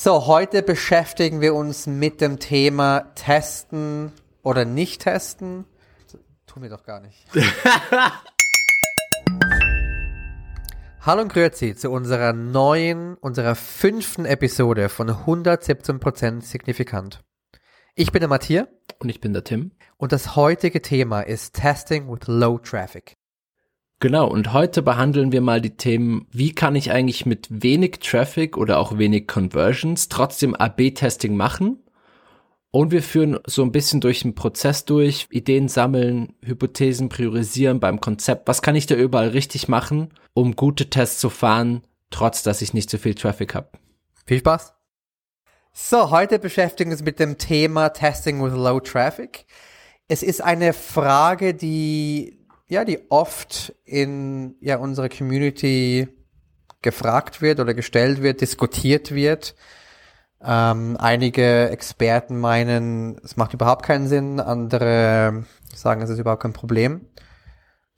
So, heute beschäftigen wir uns mit dem Thema Testen oder nicht testen. Tun wir doch gar nicht. Hallo und grüezi zu unserer neuen, unserer fünften Episode von 117% signifikant. Ich bin der Matthias. Und ich bin der Tim. Und das heutige Thema ist Testing with Low Traffic. Genau, und heute behandeln wir mal die Themen, wie kann ich eigentlich mit wenig Traffic oder auch wenig Conversions trotzdem AB-Testing machen? Und wir führen so ein bisschen durch den Prozess durch, Ideen sammeln, Hypothesen priorisieren beim Konzept. Was kann ich da überall richtig machen, um gute Tests zu fahren, trotz dass ich nicht so viel Traffic habe? Viel Spaß! So, heute beschäftigen wir uns mit dem Thema Testing with Low Traffic. Es ist eine Frage, die ja, die oft in ja, unserer Community gefragt wird oder gestellt wird, diskutiert wird. Ähm, einige Experten meinen, es macht überhaupt keinen Sinn, andere sagen, es ist überhaupt kein Problem.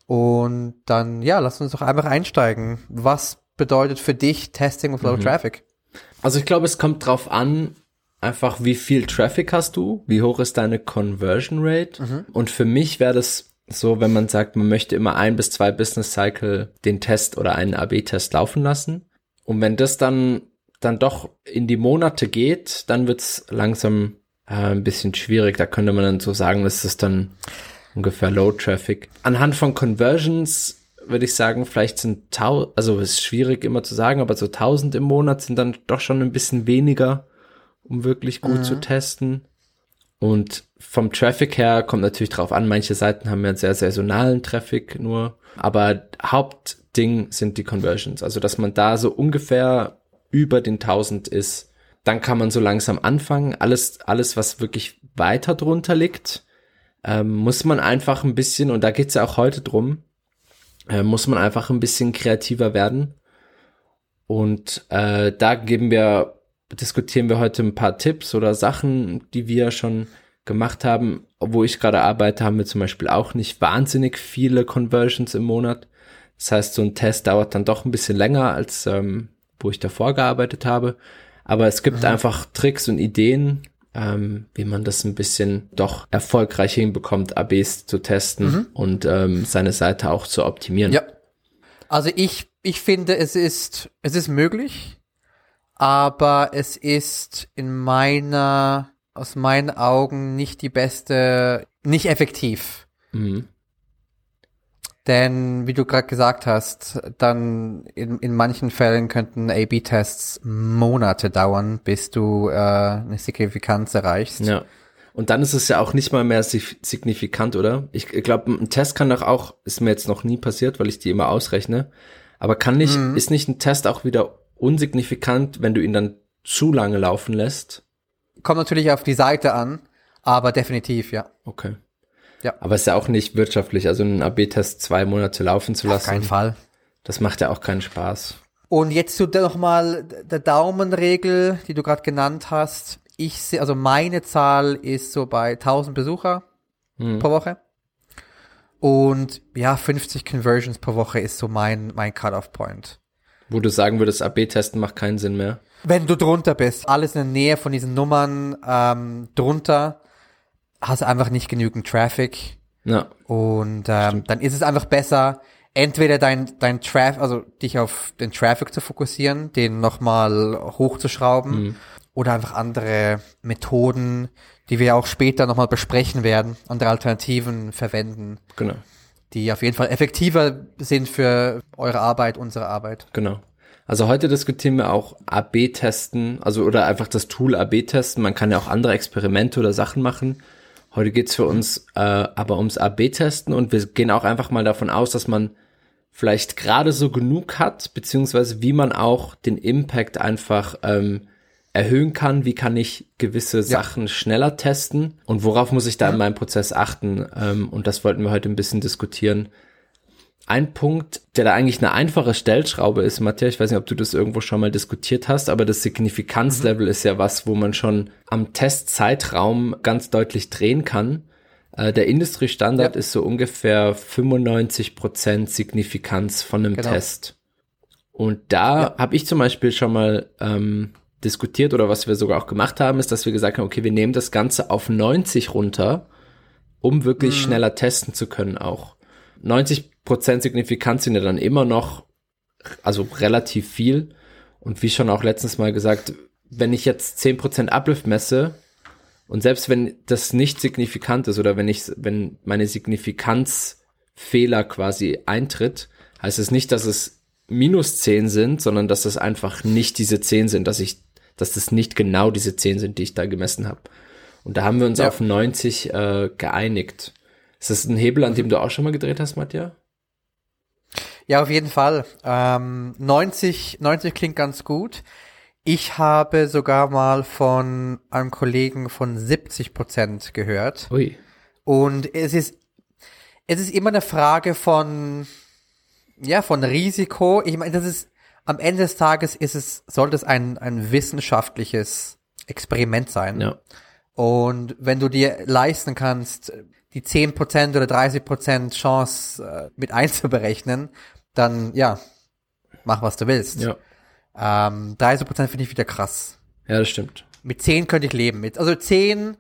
Und dann, ja, lass uns doch einfach einsteigen. Was bedeutet für dich Testing with Low mhm. Traffic? Also ich glaube, es kommt drauf an, einfach wie viel Traffic hast du, wie hoch ist deine Conversion Rate. Mhm. Und für mich wäre das so, wenn man sagt, man möchte immer ein bis zwei Business Cycle den Test oder einen AB-Test laufen lassen. Und wenn das dann, dann doch in die Monate geht, dann wird's langsam äh, ein bisschen schwierig. Da könnte man dann so sagen, das ist dann ungefähr Low Traffic. Anhand von Conversions würde ich sagen, vielleicht sind tausend, also es ist schwierig immer zu sagen, aber so tausend im Monat sind dann doch schon ein bisschen weniger, um wirklich gut mhm. zu testen. Und vom Traffic her kommt natürlich drauf an, manche Seiten haben ja sehr saisonalen Traffic nur, aber Hauptding sind die Conversions. Also, dass man da so ungefähr über den 1000 ist, dann kann man so langsam anfangen. Alles, alles, was wirklich weiter drunter liegt, ähm, muss man einfach ein bisschen, und da geht's ja auch heute drum, äh, muss man einfach ein bisschen kreativer werden. Und äh, da geben wir diskutieren wir heute ein paar Tipps oder Sachen, die wir schon gemacht haben. Wo ich gerade arbeite, haben wir zum Beispiel auch nicht wahnsinnig viele Conversions im Monat. Das heißt, so ein Test dauert dann doch ein bisschen länger, als ähm, wo ich davor gearbeitet habe. Aber es gibt mhm. einfach Tricks und Ideen, ähm, wie man das ein bisschen doch erfolgreich hinbekommt, ABs zu testen mhm. und ähm, seine Seite auch zu optimieren. Ja. Also ich, ich finde, es ist, es ist möglich aber es ist in meiner, aus meinen Augen nicht die beste, nicht effektiv. Mhm. Denn, wie du gerade gesagt hast, dann in, in manchen Fällen könnten A-B-Tests Monate dauern, bis du äh, eine Signifikanz erreichst. Ja. Und dann ist es ja auch nicht mal mehr signifikant, oder? Ich glaube, ein Test kann doch auch, ist mir jetzt noch nie passiert, weil ich die immer ausrechne, aber kann nicht, mhm. ist nicht ein Test auch wieder unsignifikant, wenn du ihn dann zu lange laufen lässt? Kommt natürlich auf die Seite an, aber definitiv, ja. Okay. Ja. Aber es ist ja auch nicht wirtschaftlich, also einen AB-Test zwei Monate laufen zu lassen. Auf keinen Fall. Das macht ja auch keinen Spaß. Und jetzt zu noch mal der Daumenregel, die du gerade genannt hast. Ich sehe, also meine Zahl ist so bei 1000 Besucher hm. pro Woche. Und ja, 50 Conversions pro Woche ist so mein, mein Cut-off-Point. Wo du sagen würdest, AB-Testen macht keinen Sinn mehr. Wenn du drunter bist, alles in der Nähe von diesen Nummern ähm, drunter, hast du einfach nicht genügend Traffic. Ja. Und ähm, dann ist es einfach besser, entweder dein, dein Traffic, also dich auf den Traffic zu fokussieren, den nochmal hochzuschrauben, mhm. oder einfach andere Methoden, die wir auch später nochmal besprechen werden, andere Alternativen verwenden. Genau die auf jeden Fall effektiver sind für eure Arbeit, unsere Arbeit. Genau. Also heute diskutieren wir auch AB-Testen, also oder einfach das Tool AB-Testen. Man kann ja auch andere Experimente oder Sachen machen. Heute geht's für uns äh, aber ums AB-Testen und wir gehen auch einfach mal davon aus, dass man vielleicht gerade so genug hat, beziehungsweise wie man auch den Impact einfach ähm, erhöhen kann, wie kann ich gewisse ja. Sachen schneller testen und worauf muss ich da in meinem Prozess achten. Ähm, und das wollten wir heute ein bisschen diskutieren. Ein Punkt, der da eigentlich eine einfache Stellschraube ist, Matthias, ich weiß nicht, ob du das irgendwo schon mal diskutiert hast, aber das Signifikanzlevel mhm. ist ja was, wo man schon am Testzeitraum ganz deutlich drehen kann. Äh, der Industriestandard ja. ist so ungefähr 95 Prozent Signifikanz von einem genau. Test. Und da ja. habe ich zum Beispiel schon mal ähm, diskutiert oder was wir sogar auch gemacht haben, ist, dass wir gesagt haben, okay, wir nehmen das Ganze auf 90 runter, um wirklich mhm. schneller testen zu können auch. 90% Signifikanz sind ja dann immer noch, also relativ viel. Und wie schon auch letztens mal gesagt, wenn ich jetzt 10% Uplift messe und selbst wenn das nicht signifikant ist oder wenn ich, wenn meine Signifikanzfehler quasi eintritt, heißt es nicht, dass es minus 10 sind, sondern dass das einfach nicht diese 10 sind, dass ich, dass das nicht genau diese 10 sind, die ich da gemessen habe. Und da haben wir uns ja. auf 90 äh, geeinigt. Ist das ein Hebel, an dem du auch schon mal gedreht hast, Matja? Ja, auf jeden Fall. Ähm, 90, 90 klingt ganz gut. Ich habe sogar mal von einem Kollegen von 70 Prozent gehört. Ui. Und es ist, es ist immer eine Frage von, ja, von Risiko. Ich meine, das ist, am Ende des Tages ist es, sollte es ein, ein wissenschaftliches Experiment sein. Ja. Und wenn du dir leisten kannst, die 10% oder 30% Chance äh, mit einzuberechnen, dann ja, mach was du willst. Ja. Ähm, 30% finde ich wieder krass. Ja, das stimmt. Mit 10 könnte ich leben. Mit, also 10,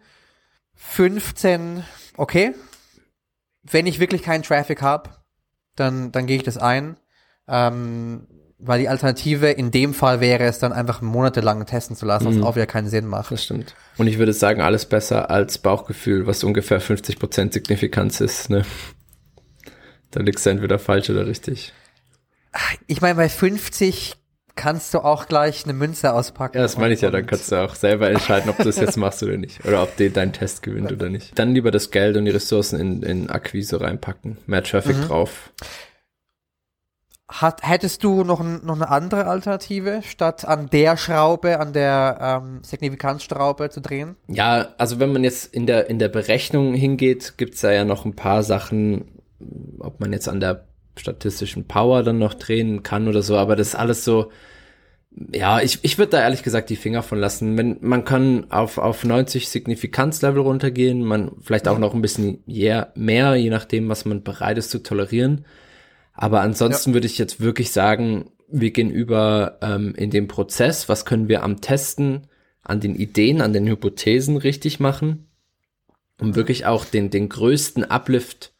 15, okay. Wenn ich wirklich keinen Traffic habe, dann, dann gehe ich das ein. Ähm, weil die Alternative in dem Fall wäre es dann einfach monatelang testen zu lassen, was mhm. auch wieder keinen Sinn macht. Das stimmt. Und ich würde sagen, alles besser als Bauchgefühl, was ungefähr 50% Signifikanz ist. Ne? Da liegst du entweder falsch oder richtig. Ich meine, bei 50 kannst du auch gleich eine Münze auspacken. Ja, das meine ich ja, dann kannst du auch selber entscheiden, ob du das jetzt machst oder nicht. Oder ob dir dein Test gewinnt oder nicht. Dann lieber das Geld und die Ressourcen in, in Akquise reinpacken. Mehr Traffic mhm. drauf. Hat, hättest du noch, ein, noch eine andere Alternative, statt an der Schraube, an der ähm, Signifikanzschraube zu drehen? Ja, also wenn man jetzt in der, in der Berechnung hingeht, gibt's da ja noch ein paar Sachen, ob man jetzt an der statistischen Power dann noch drehen kann oder so, aber das ist alles so, ja, ich, ich würde da ehrlich gesagt die Finger von lassen. Wenn, man kann auf, auf 90 Signifikanzlevel runtergehen, man vielleicht auch noch ein bisschen mehr, je nachdem, was man bereit ist zu tolerieren. Aber ansonsten ja. würde ich jetzt wirklich sagen, wir gehen über ähm, in dem Prozess, was können wir am Testen, an den Ideen, an den Hypothesen richtig machen, um wirklich auch den, den größten Uplift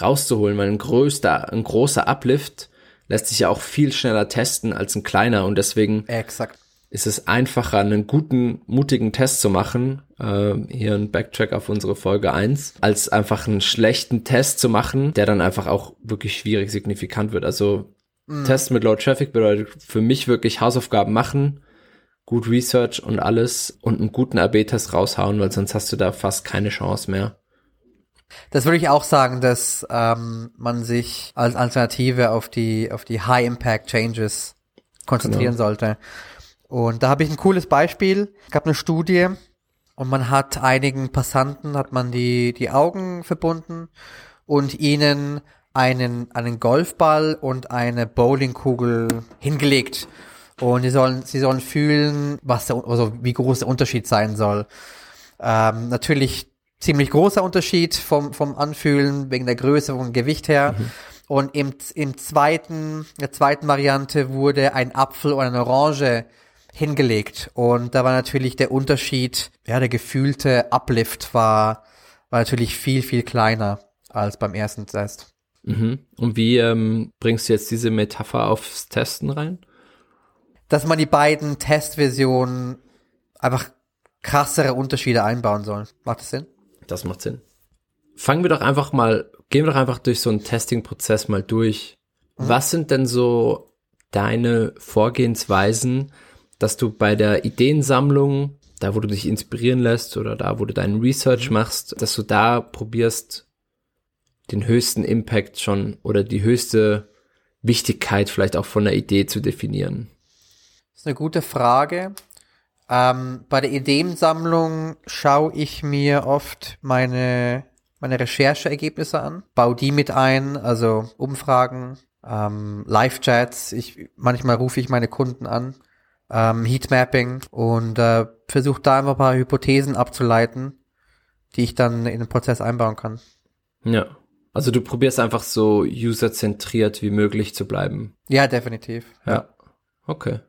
rauszuholen, weil ein größter, ein großer Uplift lässt sich ja auch viel schneller testen als ein kleiner und deswegen Exakt. Ist es einfacher, einen guten, mutigen Test zu machen, äh, hier ein Backtrack auf unsere Folge eins, als einfach einen schlechten Test zu machen, der dann einfach auch wirklich schwierig signifikant wird. Also mhm. Test mit Low Traffic bedeutet für mich wirklich Hausaufgaben machen, gut Research und alles und einen guten AB-Test raushauen, weil sonst hast du da fast keine Chance mehr. Das würde ich auch sagen, dass ähm, man sich als Alternative auf die auf die High Impact Changes konzentrieren genau. sollte. Und da habe ich ein cooles Beispiel. Es gab eine Studie und man hat einigen Passanten hat man die die Augen verbunden und ihnen einen einen Golfball und eine Bowlingkugel hingelegt und sie sollen sie sollen fühlen, was der also wie groß der Unterschied sein soll. Ähm, natürlich ziemlich großer Unterschied vom, vom Anfühlen wegen der Größe und Gewicht her. Mhm. Und im, im zweiten, der zweiten Variante wurde ein Apfel oder eine Orange hingelegt. Und da war natürlich der Unterschied, ja, der gefühlte Uplift war, war natürlich viel, viel kleiner als beim ersten Test. Mhm. Und wie ähm, bringst du jetzt diese Metapher aufs Testen rein? Dass man die beiden Testversionen einfach krassere Unterschiede einbauen soll. Macht das Sinn? Das macht Sinn. Fangen wir doch einfach mal, gehen wir doch einfach durch so einen Testing-Prozess mal durch. Mhm. Was sind denn so deine Vorgehensweisen, dass du bei der Ideensammlung, da wo du dich inspirieren lässt oder da wo du deinen Research mhm. machst, dass du da probierst, den höchsten Impact schon oder die höchste Wichtigkeit vielleicht auch von der Idee zu definieren? Das ist eine gute Frage. Ähm, bei der Ideensammlung schaue ich mir oft meine, meine Rechercheergebnisse an, baue die mit ein, also Umfragen, ähm, Live-Chats. Ich, manchmal rufe ich meine Kunden an, ähm, Heatmapping und äh, versuche da einfach ein paar Hypothesen abzuleiten, die ich dann in den Prozess einbauen kann. Ja. Also du probierst einfach so userzentriert wie möglich zu bleiben. Ja, definitiv. Ja. ja. Okay.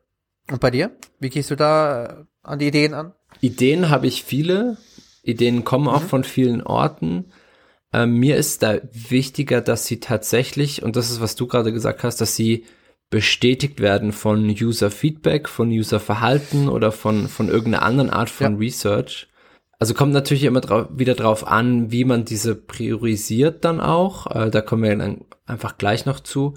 Und bei dir? Wie gehst du da an die Ideen an? Ideen habe ich viele. Ideen kommen auch mhm. von vielen Orten. Ähm, mir ist da wichtiger, dass sie tatsächlich, und das ist, was du gerade gesagt hast, dass sie bestätigt werden von User Feedback, von User Verhalten oder von, von irgendeiner anderen Art von ja. Research. Also kommt natürlich immer drauf, wieder drauf an, wie man diese priorisiert dann auch. Äh, da kommen wir dann einfach gleich noch zu.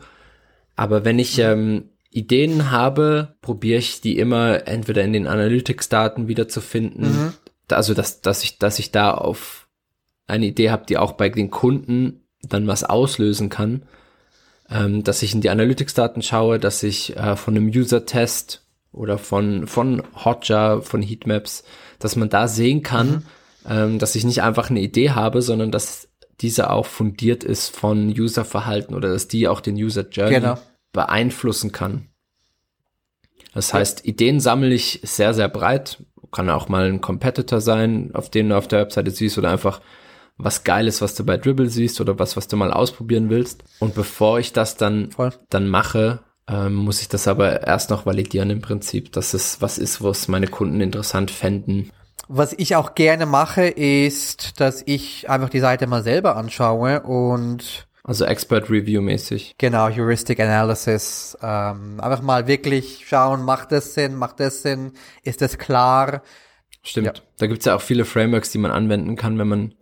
Aber wenn ich ähm, Ideen habe, probiere ich die immer entweder in den Analytics-Daten wiederzufinden. Mhm. Also dass, dass ich, dass ich da auf eine Idee habe, die auch bei den Kunden dann was auslösen kann. Ähm, dass ich in die Analytics-Daten schaue, dass ich äh, von einem User-Test oder von, von Hotjar, von Heatmaps, dass man da sehen kann, mhm. ähm, dass ich nicht einfach eine Idee habe, sondern dass diese auch fundiert ist von Userverhalten oder dass die auch den User Journey genau. beeinflussen kann. Das heißt, Ideen sammle ich sehr, sehr breit. Kann auch mal ein Competitor sein, auf den du auf der Webseite siehst oder einfach was Geiles, was du bei Dribble siehst oder was, was du mal ausprobieren willst. Und bevor ich das dann, Voll. dann mache, ähm, muss ich das aber erst noch validieren im Prinzip, dass es was ist, was meine Kunden interessant fänden. Was ich auch gerne mache, ist, dass ich einfach die Seite mal selber anschaue und also Expert Review mäßig. Genau, Heuristic Analysis. Ähm, einfach mal wirklich schauen, macht das Sinn, macht das Sinn, ist das klar? Stimmt. Ja. Da gibt's ja auch viele Frameworks, die man anwenden kann, wenn man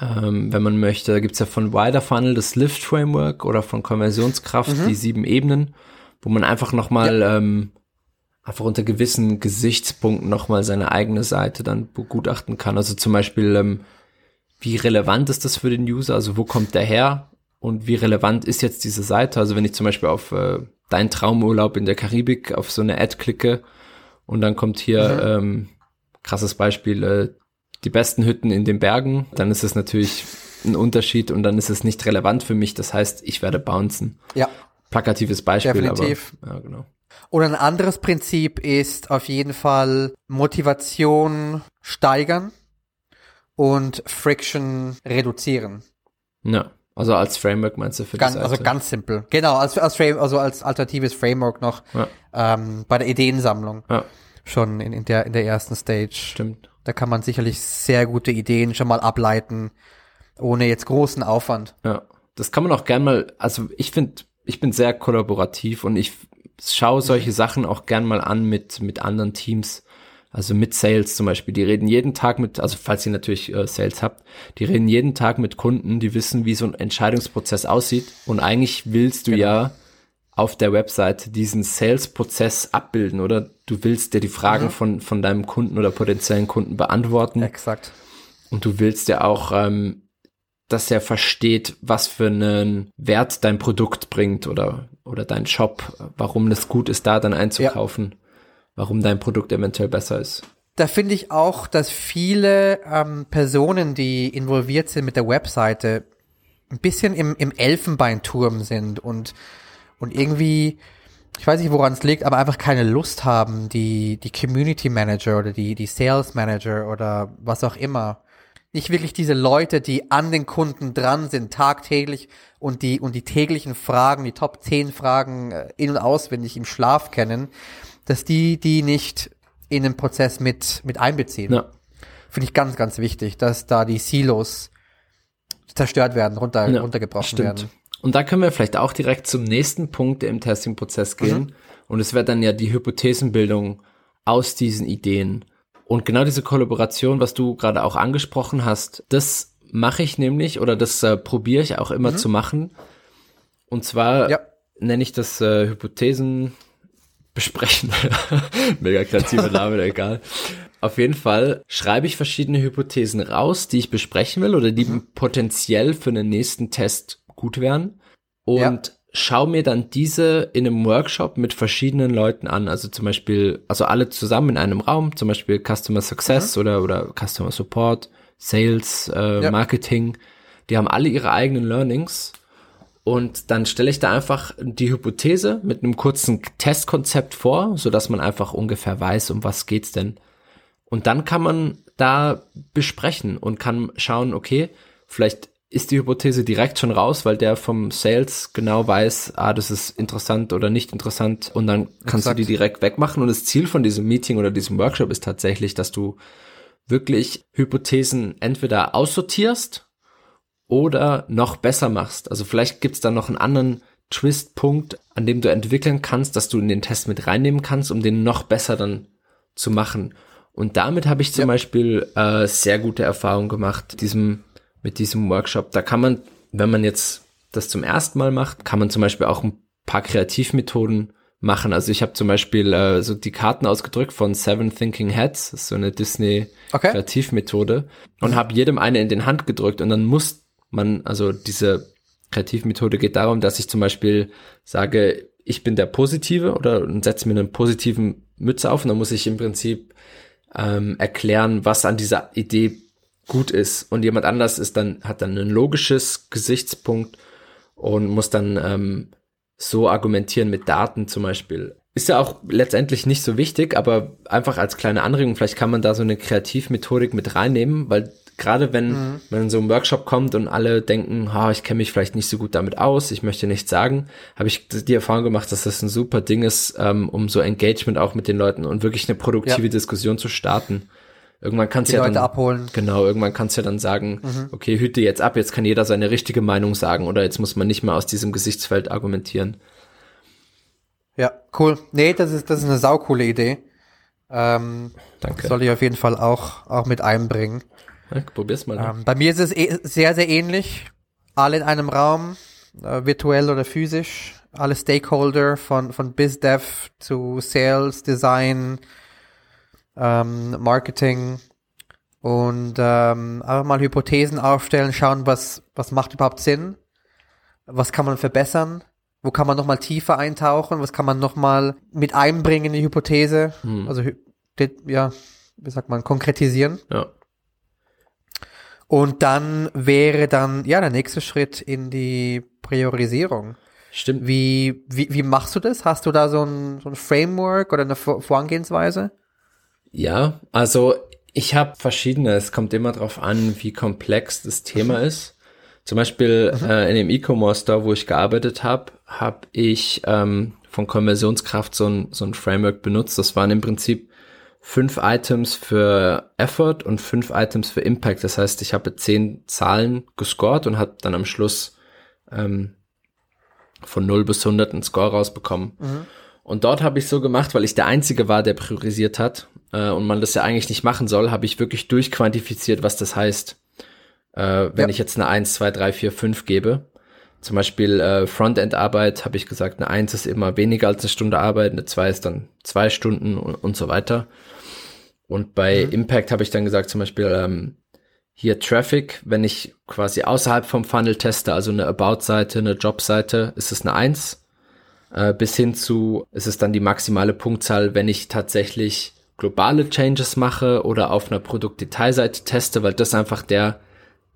ähm, wenn man möchte. Da gibt's ja von Wider Funnel das Lift Framework oder von Konversionskraft mhm. die sieben Ebenen, wo man einfach nochmal ja. ähm, einfach unter gewissen Gesichtspunkten nochmal seine eigene Seite dann begutachten kann. Also zum Beispiel, ähm, wie relevant ist das für den User? Also wo kommt der her? Und wie relevant ist jetzt diese Seite? Also wenn ich zum Beispiel auf äh, dein Traumurlaub in der Karibik auf so eine Ad klicke und dann kommt hier mhm. ähm, krasses Beispiel, äh, die besten Hütten in den Bergen, dann ist es natürlich ein Unterschied und dann ist es nicht relevant für mich. Das heißt, ich werde bouncen. Ja. Plakatives Beispiel, Definitiv. aber ja, genau. Oder ein anderes Prinzip ist auf jeden Fall Motivation steigern und Friction reduzieren. Ja. Also als Framework meinst du für ganz, Also ganz simpel. Genau, als, als Frame, also als alternatives Framework noch ja. ähm, bei der Ideensammlung. Ja. Schon in, in, der, in der ersten Stage. Stimmt. Da kann man sicherlich sehr gute Ideen schon mal ableiten, ohne jetzt großen Aufwand. Ja. Das kann man auch gern mal, also ich finde, ich bin sehr kollaborativ und ich schaue solche Sachen auch gern mal an mit, mit anderen Teams. Also mit Sales zum Beispiel, die reden jeden Tag mit, also falls ihr natürlich äh, Sales habt, die reden jeden Tag mit Kunden, die wissen, wie so ein Entscheidungsprozess aussieht. Und eigentlich willst du genau. ja auf der Website diesen Sales-Prozess abbilden, oder? Du willst dir die Fragen mhm. von, von deinem Kunden oder potenziellen Kunden beantworten. Exakt. Und du willst ja auch, ähm, dass er versteht, was für einen Wert dein Produkt bringt oder, oder dein Shop, warum es gut ist, da dann einzukaufen. Ja warum dein Produkt eventuell besser ist. Da finde ich auch, dass viele ähm, Personen, die involviert sind mit der Webseite, ein bisschen im, im Elfenbeinturm sind und, und irgendwie, ich weiß nicht, woran es liegt, aber einfach keine Lust haben, die, die Community Manager oder die, die Sales Manager oder was auch immer. Nicht wirklich diese Leute, die an den Kunden dran sind, tagtäglich und die, und die täglichen Fragen, die Top 10 Fragen äh, in- und auswendig im Schlaf kennen, dass die die nicht in den Prozess mit, mit einbeziehen. Ja. Finde ich ganz, ganz wichtig, dass da die Silos zerstört werden, runter, ja, runtergebrochen stimmt. werden. Und da können wir vielleicht auch direkt zum nächsten Punkt im Testing-Prozess gehen. Mhm. Und es wird dann ja die Hypothesenbildung aus diesen Ideen. Und genau diese Kollaboration, was du gerade auch angesprochen hast, das mache ich nämlich oder das äh, probiere ich auch immer mhm. zu machen. Und zwar ja. nenne ich das äh, Hypothesen besprechen. Mega kreativer Name, egal. Auf jeden Fall schreibe ich verschiedene Hypothesen raus, die ich besprechen will oder die mhm. potenziell für den nächsten Test gut wären. Und ja. schau mir dann diese in einem Workshop mit verschiedenen Leuten an. Also zum Beispiel, also alle zusammen in einem Raum, zum Beispiel Customer Success mhm. oder, oder Customer Support, Sales, äh, ja. Marketing. Die haben alle ihre eigenen Learnings und dann stelle ich da einfach die Hypothese mit einem kurzen Testkonzept vor, so dass man einfach ungefähr weiß, um was geht's denn. Und dann kann man da besprechen und kann schauen, okay, vielleicht ist die Hypothese direkt schon raus, weil der vom Sales genau weiß, ah, das ist interessant oder nicht interessant und dann kannst Exakt. du die direkt wegmachen und das Ziel von diesem Meeting oder diesem Workshop ist tatsächlich, dass du wirklich Hypothesen entweder aussortierst oder noch besser machst. Also vielleicht gibt's da noch einen anderen Twist-Punkt, an dem du entwickeln kannst, dass du in den Test mit reinnehmen kannst, um den noch besser dann zu machen. Und damit habe ich zum ja. Beispiel äh, sehr gute Erfahrungen gemacht, diesem, mit diesem Workshop. Da kann man, wenn man jetzt das zum ersten Mal macht, kann man zum Beispiel auch ein paar Kreativmethoden machen. Also ich habe zum Beispiel äh, so die Karten ausgedrückt von Seven Thinking Heads, so eine Disney okay. Kreativmethode und habe jedem eine in den Hand gedrückt und dann muss man, also diese Kreativmethode geht darum, dass ich zum Beispiel sage, ich bin der Positive oder setze mir einen positiven Mütze auf und dann muss ich im Prinzip ähm, erklären, was an dieser Idee gut ist und jemand anders ist dann hat dann ein logisches Gesichtspunkt und muss dann ähm, so argumentieren mit Daten zum Beispiel. Ist ja auch letztendlich nicht so wichtig, aber einfach als kleine Anregung, vielleicht kann man da so eine Kreativmethodik mit reinnehmen, weil gerade wenn mhm. man in so einen Workshop kommt und alle denken, ha, ich kenne mich vielleicht nicht so gut damit aus, ich möchte nichts sagen, habe ich die Erfahrung gemacht, dass das ein super Ding ist, ähm, um so Engagement auch mit den Leuten und wirklich eine produktive ja. Diskussion zu starten. Irgendwann kannst du ja Leute dann abholen. Genau, irgendwann kannst du ja dann sagen, mhm. okay, hüte jetzt ab, jetzt kann jeder seine richtige Meinung sagen oder jetzt muss man nicht mehr aus diesem Gesichtsfeld argumentieren. Ja, cool. Nee, das ist das ist eine saukoole Idee. Ähm, Danke. Soll ich auf jeden Fall auch auch mit einbringen. Ja, probier's mal. Ähm, bei mir ist es eh sehr sehr ähnlich. Alle in einem Raum, äh, virtuell oder physisch. Alle Stakeholder von von BizDev zu Sales, Design, ähm, Marketing und ähm, einfach mal Hypothesen aufstellen, schauen, was, was macht überhaupt Sinn, was kann man verbessern, wo kann man nochmal tiefer eintauchen, was kann man nochmal mit einbringen in die Hypothese, hm. also ja, wie sagt man, konkretisieren. Ja. Und dann wäre dann, ja, der nächste Schritt in die Priorisierung. Stimmt. Wie, wie, wie machst du das? Hast du da so ein, so ein Framework oder eine Vorangehensweise? Ja, also ich habe verschiedene. Es kommt immer darauf an, wie komplex das Thema mhm. ist. Zum Beispiel mhm. äh, in dem E-Commerce Store, wo ich gearbeitet habe, habe ich ähm, von Konversionskraft so ein, so ein Framework benutzt. Das waren im Prinzip fünf Items für Effort und fünf Items für Impact. Das heißt, ich habe zehn Zahlen gescored und habe dann am Schluss ähm, von 0 bis 100 einen Score rausbekommen. Mhm. Und dort habe ich so gemacht, weil ich der Einzige war, der priorisiert hat äh, und man das ja eigentlich nicht machen soll, habe ich wirklich durchquantifiziert, was das heißt. Äh, wenn ja. ich jetzt eine 1, 2, 3, 4, 5 gebe. Zum Beispiel äh, Frontend-Arbeit habe ich gesagt, eine 1 ist immer weniger als eine Stunde Arbeit, eine 2 ist dann zwei Stunden und, und so weiter. Und bei mhm. Impact habe ich dann gesagt, zum Beispiel ähm, hier Traffic, wenn ich quasi außerhalb vom Funnel teste, also eine About-Seite, eine Job-Seite, ist es eine 1 äh, bis hin zu, ist es dann die maximale Punktzahl, wenn ich tatsächlich globale Changes mache oder auf einer Produktdetailseite teste, weil das einfach der,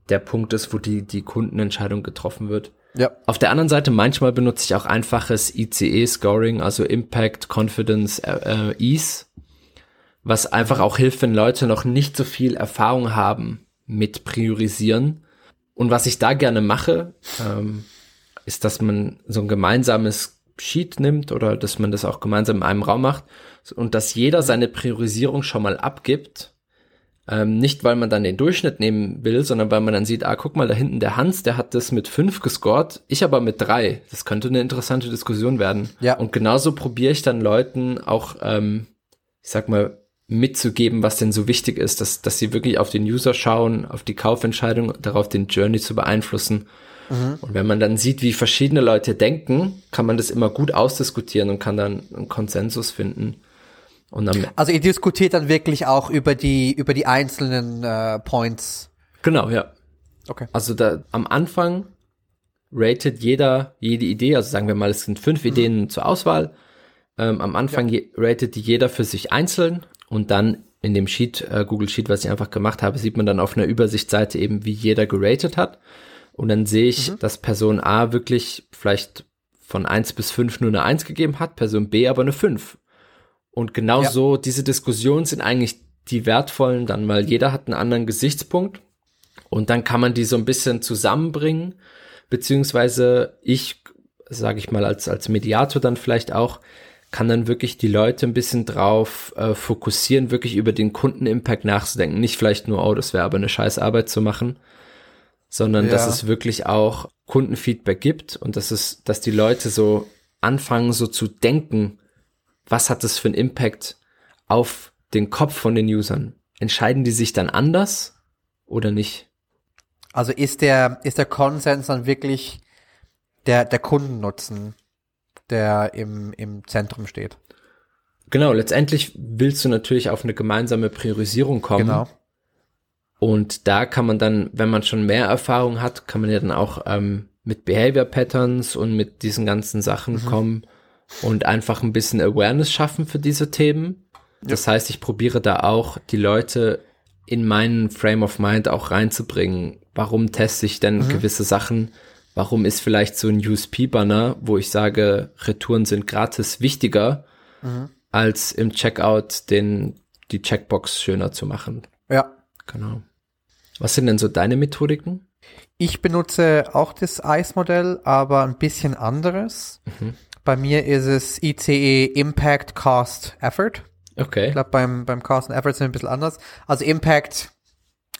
der Punkt ist, wo die, die Kundenentscheidung getroffen wird. Ja. Auf der anderen Seite, manchmal benutze ich auch einfaches ICE-Scoring, also Impact, Confidence, äh, Ease, was einfach auch hilft, wenn Leute noch nicht so viel Erfahrung haben mit Priorisieren. Und was ich da gerne mache, ähm, ist, dass man so ein gemeinsames Sheet nimmt oder dass man das auch gemeinsam in einem Raum macht und dass jeder seine Priorisierung schon mal abgibt. Ähm, nicht, weil man dann den Durchschnitt nehmen will, sondern weil man dann sieht, ah, guck mal, da hinten der Hans, der hat das mit fünf gescored, ich aber mit drei. Das könnte eine interessante Diskussion werden. Ja. Und genauso probiere ich dann Leuten auch, ähm, ich sag mal, mitzugeben, was denn so wichtig ist, dass, dass sie wirklich auf den User schauen, auf die Kaufentscheidung, darauf den Journey zu beeinflussen Mhm. Und wenn man dann sieht, wie verschiedene Leute denken, kann man das immer gut ausdiskutieren und kann dann einen Konsensus finden. Und dann, also ihr diskutiert dann wirklich auch über die über die einzelnen äh, Points. Genau, ja. Okay. Also da am Anfang ratet jeder jede Idee, also sagen wir mal, es sind fünf mhm. Ideen zur Auswahl. Ähm, am Anfang ja. ratet die jeder für sich einzeln und dann in dem Sheet, äh, Google Sheet, was ich einfach gemacht habe, sieht man dann auf einer Übersichtsseite eben, wie jeder geratet hat. Und dann sehe ich, mhm. dass Person A wirklich vielleicht von eins bis fünf nur eine eins gegeben hat, Person B aber eine fünf. Und genau ja. so, diese Diskussionen sind eigentlich die wertvollen dann, weil jeder hat einen anderen Gesichtspunkt Und dann kann man die so ein bisschen zusammenbringen, beziehungsweise ich, sage ich mal, als, als Mediator dann vielleicht auch, kann dann wirklich die Leute ein bisschen drauf äh, fokussieren, wirklich über den Kundenimpact nachzudenken. Nicht vielleicht nur, oh, das wäre aber eine scheiß Arbeit zu machen, sondern ja. dass es wirklich auch Kundenfeedback gibt und dass es, dass die Leute so anfangen, so zu denken, was hat das für einen Impact auf den Kopf von den Usern? Entscheiden die sich dann anders oder nicht? Also ist der, ist der Konsens dann wirklich der, der Kundennutzen? der im, im Zentrum steht. Genau, letztendlich willst du natürlich auf eine gemeinsame Priorisierung kommen. Genau. Und da kann man dann, wenn man schon mehr Erfahrung hat, kann man ja dann auch ähm, mit Behavior Patterns und mit diesen ganzen Sachen mhm. kommen und einfach ein bisschen Awareness schaffen für diese Themen. Das ja. heißt, ich probiere da auch die Leute in meinen Frame of Mind auch reinzubringen. Warum teste ich denn mhm. gewisse Sachen? Warum ist vielleicht so ein USP-Banner, wo ich sage, Retouren sind gratis, wichtiger, mhm. als im Checkout den, die Checkbox schöner zu machen? Ja. Genau. Was sind denn so deine Methodiken? Ich benutze auch das ICE-Modell, aber ein bisschen anderes. Mhm. Bei mir ist es ICE Impact Cost Effort. Okay. Ich glaube, beim, beim Cost und Effort sind wir ein bisschen anders. Also Impact,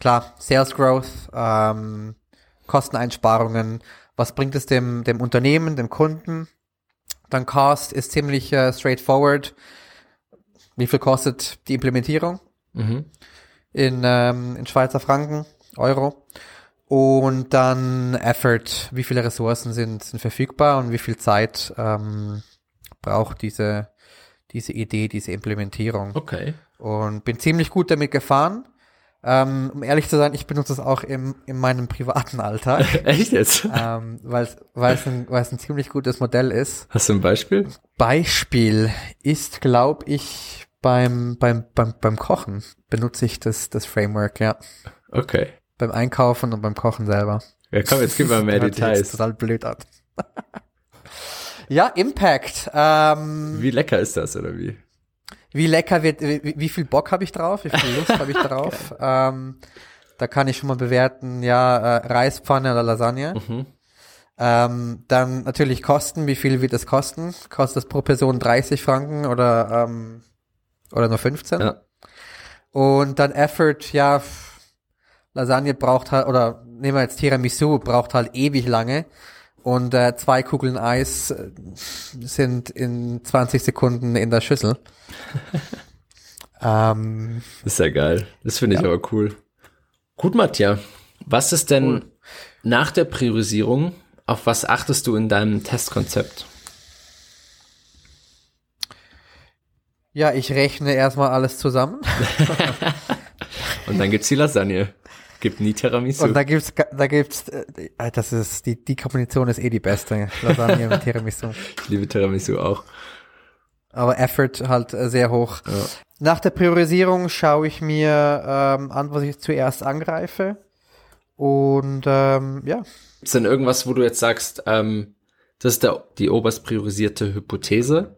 klar, Sales Growth, ähm, Kosteneinsparungen, was bringt es dem, dem Unternehmen, dem Kunden. Dann Cost ist ziemlich äh, straightforward. Wie viel kostet die Implementierung? Mhm. In, ähm, in Schweizer Franken, Euro. Und dann Effort, wie viele Ressourcen sind, sind verfügbar und wie viel Zeit ähm, braucht diese, diese Idee, diese Implementierung. Okay. Und bin ziemlich gut damit gefahren. Ähm, um ehrlich zu sein, ich benutze es auch im, in meinem privaten Alltag. Echt jetzt? Ähm, weil es ein, weil's ein ziemlich gutes Modell ist. Hast du ein Beispiel? Beispiel ist, glaube ich, beim, beim, beim, beim Kochen benutze ich das, das Framework, ja. Okay. Beim Einkaufen und beim Kochen selber. Ja, komm, jetzt gib mal mehr Details. total blöd an. ja, Impact. Ähm, wie lecker ist das, oder wie? wie lecker wird, wie, wie viel Bock habe ich drauf, wie viel Lust habe ich drauf. ähm, da kann ich schon mal bewerten, ja, äh, Reispfanne oder Lasagne. Mhm. Ähm, dann natürlich Kosten, wie viel wird es kosten? Kostet es pro Person 30 Franken oder, ähm, oder nur 15? Ja. Und dann Effort, ja, Lasagne braucht halt, oder nehmen wir jetzt Tiramisu, braucht halt ewig lange. Und äh, zwei Kugeln Eis äh, sind in 20 Sekunden in der Schüssel. ähm, das ist ja geil. Das finde ich ja. aber cool. Gut, Matthias. Was ist denn cool. nach der Priorisierung, auf was achtest du in deinem Testkonzept? Ja, ich rechne erstmal alles zusammen. Und dann gibt's die Lasagne. Gibt nie Tiramisu. Und da gibt's, da gibt's, äh, das ist, die, die Kombination ist eh die beste. Lasagne mit Tiramisu. Ich liebe Tiramisu auch. Aber Effort halt äh, sehr hoch. Ja. Nach der Priorisierung schaue ich mir ähm, an, was ich zuerst angreife. Und ähm, ja. Ist denn irgendwas, wo du jetzt sagst, ähm, das ist der, die oberst priorisierte Hypothese?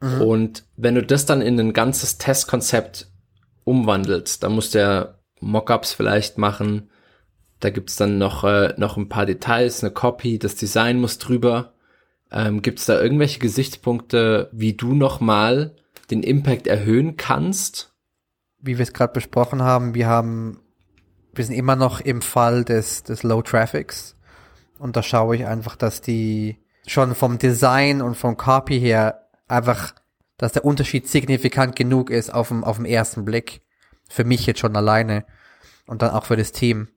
Mhm. Und wenn du das dann in ein ganzes Testkonzept umwandelst, dann muss der Mockups vielleicht machen. Da gibt's dann noch, äh, noch ein paar Details, eine Copy, das Design muss drüber. Ähm, gibt's da irgendwelche Gesichtspunkte, wie du nochmal den Impact erhöhen kannst? Wie wir es gerade besprochen haben, wir haben, wir sind immer noch im Fall des, des Low Traffics. Und da schaue ich einfach, dass die schon vom Design und vom Copy her einfach, dass der Unterschied signifikant genug ist auf dem, auf dem ersten Blick. Für mich jetzt schon alleine. Und dann auch für das Team.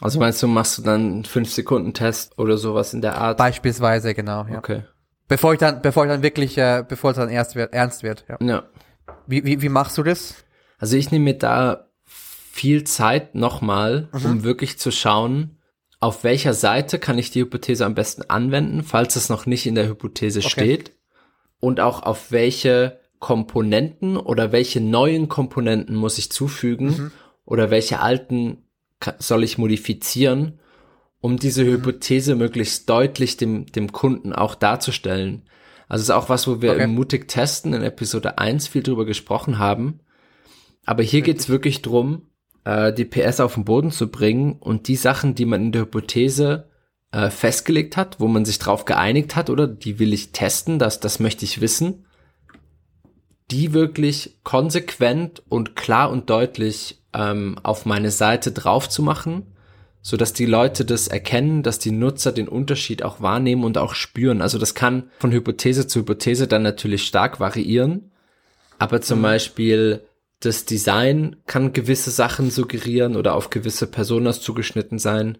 Also meinst du, machst du dann einen 5-Sekunden-Test oder sowas in der Art? Beispielsweise, genau, ja. Okay. Bevor ich dann, bevor ich dann wirklich, äh, bevor es dann erst wird, ernst wird, ja. Ja. Wie, wie, wie machst du das? Also ich nehme mir da viel Zeit nochmal, mhm. um wirklich zu schauen, auf welcher Seite kann ich die Hypothese am besten anwenden, falls es noch nicht in der Hypothese okay. steht. Und auch auf welche Komponenten oder welche neuen Komponenten muss ich zufügen mhm. oder welche alten soll ich modifizieren, um diese mhm. Hypothese möglichst deutlich dem, dem Kunden auch darzustellen. Also es ist auch was, wo wir okay. im Mutig testen in Episode 1 viel drüber gesprochen haben. Aber hier Richtig. geht's wirklich drum, äh, die PS auf den Boden zu bringen und die Sachen, die man in der Hypothese äh, festgelegt hat, wo man sich drauf geeinigt hat, oder die will ich testen, das, das möchte ich wissen, die wirklich konsequent und klar und deutlich ähm, auf meine Seite drauf zu machen, so dass die Leute das erkennen, dass die Nutzer den Unterschied auch wahrnehmen und auch spüren. Also das kann von Hypothese zu Hypothese dann natürlich stark variieren, aber zum. Beispiel das Design kann gewisse Sachen suggerieren oder auf gewisse Personas zugeschnitten sein.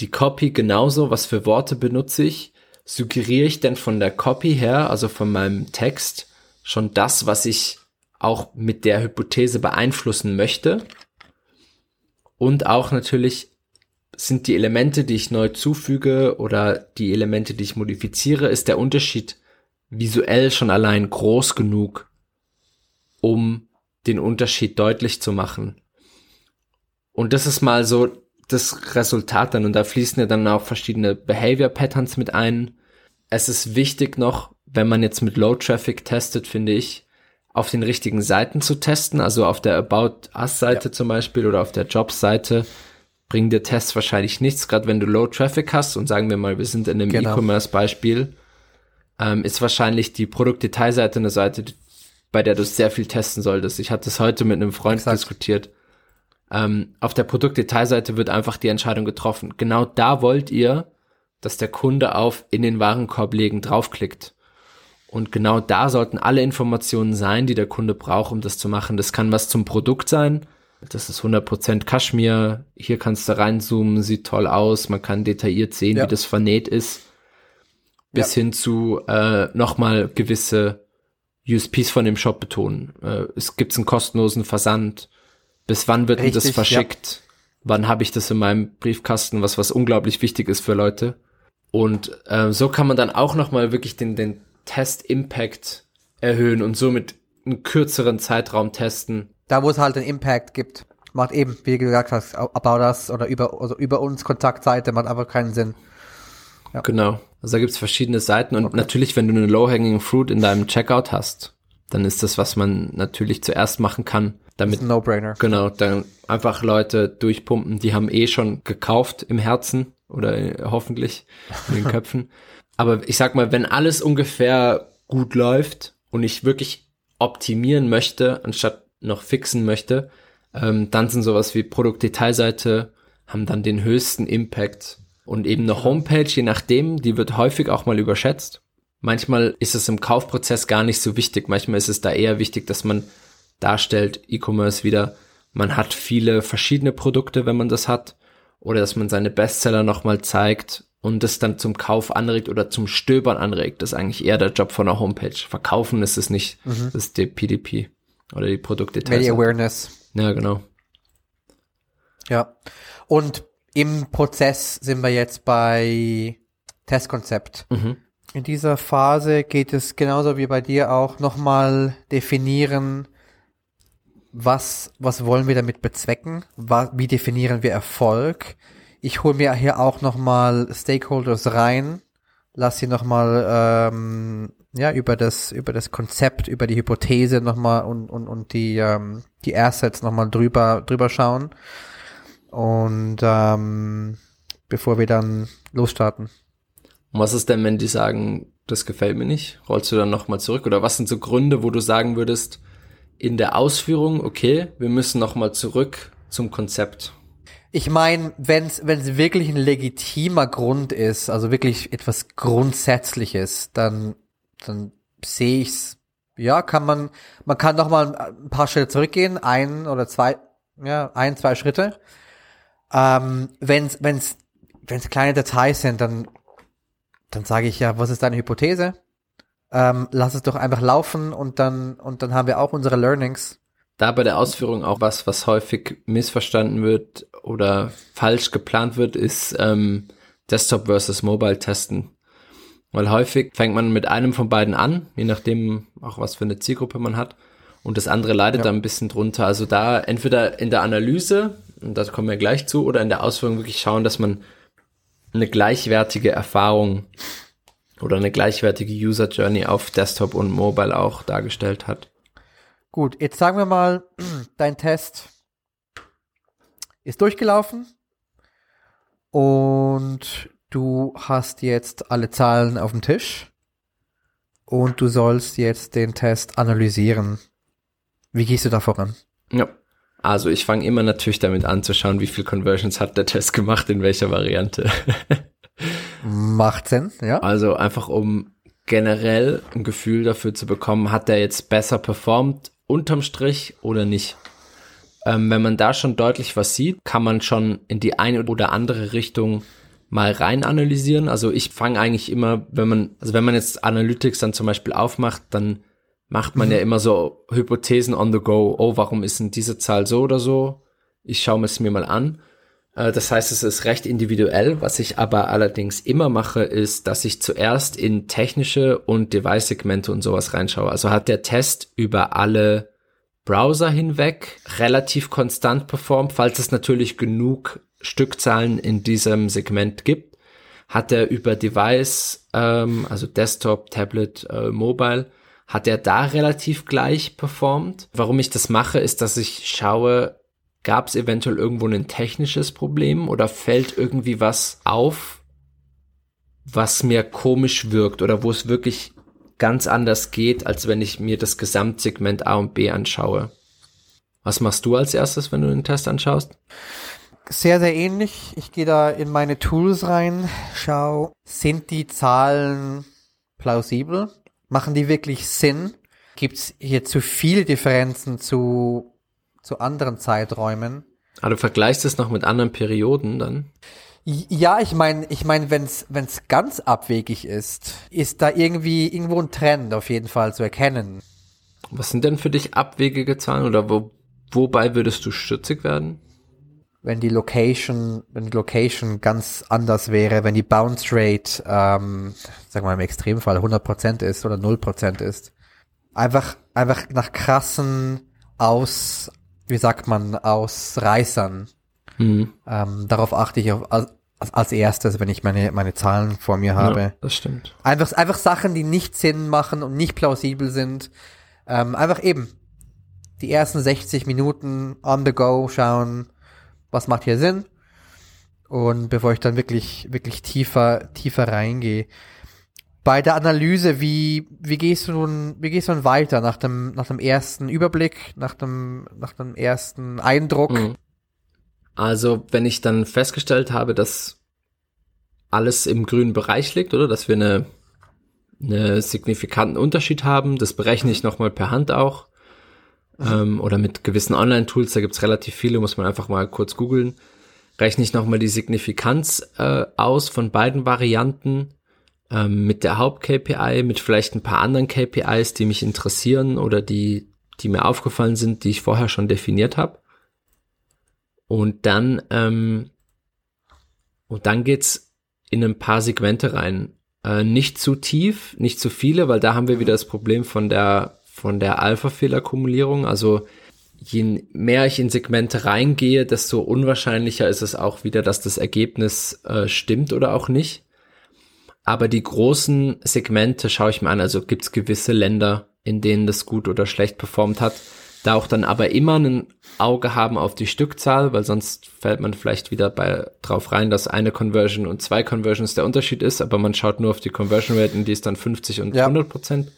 Die Copy genauso, was für Worte benutze ich? Suggeriere ich denn von der Copy her, also von meinem Text, schon das, was ich auch mit der Hypothese beeinflussen möchte? Und auch natürlich sind die Elemente, die ich neu zufüge oder die Elemente, die ich modifiziere, ist der Unterschied visuell schon allein groß genug, um den Unterschied deutlich zu machen. Und das ist mal so das Resultat dann und da fließen ja dann auch verschiedene Behavior Patterns mit ein. Es ist wichtig noch, wenn man jetzt mit Low Traffic testet, finde ich, auf den richtigen Seiten zu testen, also auf der About Us Seite ja. zum Beispiel oder auf der Jobs Seite bringen dir Tests wahrscheinlich nichts, gerade wenn du Low Traffic hast und sagen wir mal, wir sind in einem genau. E-Commerce Beispiel, ähm, ist wahrscheinlich die Produktdetailseite eine Seite, bei der du sehr viel testen solltest. Ich hatte es heute mit einem Freund Exakt. diskutiert. Ähm, auf der Produktdetailseite wird einfach die Entscheidung getroffen. Genau da wollt ihr, dass der Kunde auf in den Warenkorb legen draufklickt. Und genau da sollten alle Informationen sein, die der Kunde braucht, um das zu machen. Das kann was zum Produkt sein. Das ist 100% Kaschmir. Hier kannst du reinzoomen, sieht toll aus. Man kann detailliert sehen, ja. wie das vernäht ist. Bis ja. hin zu äh, nochmal gewisse USPs von dem Shop betonen. Äh, es gibt einen kostenlosen Versand. Bis wann wird Richtig, das verschickt? Ja. Wann habe ich das in meinem Briefkasten, was was unglaublich wichtig ist für Leute. Und äh, so kann man dann auch noch mal wirklich den den Test Impact erhöhen und somit einen kürzeren Zeitraum testen. Da wo es halt einen Impact gibt, macht eben, wie du gesagt hast, about das oder über also über uns Kontaktseite macht einfach keinen Sinn. Ja. Genau. Also da gibt's verschiedene Seiten und okay. natürlich, wenn du eine Low-Hanging Fruit in deinem Checkout hast, dann ist das, was man natürlich zuerst machen kann. Damit, No-Brainer. Genau, dann einfach Leute durchpumpen, die haben eh schon gekauft im Herzen oder äh, hoffentlich in den Köpfen. Aber ich sag mal, wenn alles ungefähr gut läuft und ich wirklich optimieren möchte, anstatt noch fixen möchte, ähm, dann sind sowas wie Produktdetailseite, haben dann den höchsten Impact und eben eine Homepage, je nachdem, die wird häufig auch mal überschätzt. Manchmal ist es im Kaufprozess gar nicht so wichtig. Manchmal ist es da eher wichtig, dass man darstellt, E-Commerce wieder, man hat viele verschiedene Produkte, wenn man das hat. Oder dass man seine Bestseller nochmal zeigt und das dann zum Kauf anregt oder zum Stöbern anregt. Das ist eigentlich eher der Job von einer Homepage. Verkaufen ist es nicht. Mhm. Das ist die PDP oder die Produktdetails. Media Awareness. Ja, genau. Ja. Und im Prozess sind wir jetzt bei Testkonzept. Mhm. In dieser Phase geht es genauso wie bei dir auch nochmal definieren, was, was wollen wir damit bezwecken? Wie definieren wir Erfolg? Ich hole mir hier auch nochmal Stakeholders rein, lass sie nochmal ähm, ja, über das, über das Konzept, über die Hypothese nochmal und, und, und die, ähm, die Assets nochmal drüber, drüber schauen und ähm, bevor wir dann losstarten. Und was ist denn, wenn die sagen, das gefällt mir nicht? Rollst du dann nochmal zurück? Oder was sind so Gründe, wo du sagen würdest, in der Ausführung, okay, wir müssen nochmal zurück zum Konzept? Ich meine, wenn es wirklich ein legitimer Grund ist, also wirklich etwas Grundsätzliches, dann, dann sehe ich's. Ja, kann man, man kann noch mal ein paar Schritte zurückgehen, ein oder zwei, ja, ein, zwei Schritte ähm, wenn's, wenn's, wenn's kleine Details sind, dann, dann sage ich ja, was ist deine Hypothese? Ähm, lass es doch einfach laufen und dann, und dann haben wir auch unsere Learnings. Da bei der Ausführung auch was, was häufig missverstanden wird oder falsch geplant wird, ist ähm, Desktop versus Mobile testen. Weil häufig fängt man mit einem von beiden an, je nachdem auch was für eine Zielgruppe man hat. Und das andere leidet ja. da ein bisschen drunter. Also da entweder in der Analyse und da kommen wir gleich zu, oder in der Ausführung wirklich schauen, dass man eine gleichwertige Erfahrung oder eine gleichwertige User Journey auf Desktop und Mobile auch dargestellt hat. Gut, jetzt sagen wir mal, dein Test ist durchgelaufen und du hast jetzt alle Zahlen auf dem Tisch und du sollst jetzt den Test analysieren. Wie gehst du da voran? Ja. Also ich fange immer natürlich damit an zu schauen, wie viel Conversions hat der Test gemacht, in welcher Variante. Macht Sinn, ja. Also einfach um generell ein Gefühl dafür zu bekommen, hat der jetzt besser performt unterm Strich oder nicht. Ähm, wenn man da schon deutlich was sieht, kann man schon in die eine oder andere Richtung mal rein analysieren. Also ich fange eigentlich immer, wenn man, also wenn man jetzt Analytics dann zum Beispiel aufmacht, dann macht man mhm. ja immer so Hypothesen on the go. Oh, warum ist denn diese Zahl so oder so? Ich schaue es mir mal an. Äh, das heißt, es ist recht individuell. Was ich aber allerdings immer mache, ist, dass ich zuerst in technische und Device-Segmente und sowas reinschaue. Also hat der Test über alle Browser hinweg relativ konstant performt, falls es natürlich genug Stückzahlen in diesem Segment gibt, hat er über Device, ähm, also Desktop, Tablet, äh, Mobile, hat er da relativ gleich performt. Warum ich das mache, ist, dass ich schaue, gab es eventuell irgendwo ein technisches Problem oder fällt irgendwie was auf, was mir komisch wirkt oder wo es wirklich ganz anders geht, als wenn ich mir das Gesamtsegment A und B anschaue. Was machst du als erstes, wenn du den Test anschaust? Sehr, sehr ähnlich. Ich gehe da in meine Tools rein, schau, sind die Zahlen plausibel? Machen die wirklich Sinn? Gibt es hier zu viele Differenzen zu, zu anderen Zeiträumen? Aber ah, du vergleichst es noch mit anderen Perioden dann? Ja, ich meine, ich meine, wenn's wenn's ganz abwegig ist, ist da irgendwie irgendwo ein Trend auf jeden Fall zu erkennen. Was sind denn für dich abwegige Zahlen oder wo, wobei würdest du stützig werden? Wenn die Location, wenn die Location ganz anders wäre, wenn die Bounce Rate, ähm, sagen wir mal im Extremfall 100% ist oder 0% ist. Einfach, einfach nach krassen Aus, wie sagt man, Ausreißern Mhm. Ähm, darauf achte ich auf, als, als erstes, wenn ich meine, meine Zahlen vor mir habe. Ja, das stimmt. Einfach, einfach Sachen, die nicht Sinn machen und nicht plausibel sind. Ähm, einfach eben die ersten 60 Minuten on the go schauen, was macht hier Sinn. Und bevor ich dann wirklich, wirklich tiefer, tiefer reingehe. Bei der Analyse, wie, wie gehst du nun, wie gehst du nun weiter nach dem, nach dem ersten Überblick, nach dem, nach dem ersten Eindruck? Mhm. Also, wenn ich dann festgestellt habe, dass alles im grünen Bereich liegt, oder dass wir eine, eine signifikanten Unterschied haben, das berechne ich nochmal per Hand auch. Ähm, oder mit gewissen Online-Tools, da gibt's relativ viele, muss man einfach mal kurz googeln. Rechne ich nochmal die Signifikanz äh, aus von beiden Varianten ähm, mit der Haupt-KPI, mit vielleicht ein paar anderen KPIs, die mich interessieren oder die, die mir aufgefallen sind, die ich vorher schon definiert habe. Und dann, ähm, und dann geht's in ein paar Segmente rein. Äh, nicht zu tief, nicht zu viele, weil da haben wir wieder das Problem von der, von der Alpha-Fehlerkumulierung. Also, je mehr ich in Segmente reingehe, desto unwahrscheinlicher ist es auch wieder, dass das Ergebnis äh, stimmt oder auch nicht. Aber die großen Segmente schaue ich mir an. Also gibt es gewisse Länder, in denen das gut oder schlecht performt hat da auch dann aber immer ein Auge haben auf die Stückzahl, weil sonst fällt man vielleicht wieder bei drauf rein, dass eine Conversion und zwei Conversions der Unterschied ist, aber man schaut nur auf die Conversion Rate und die ist dann 50 und ja. 100 Prozent.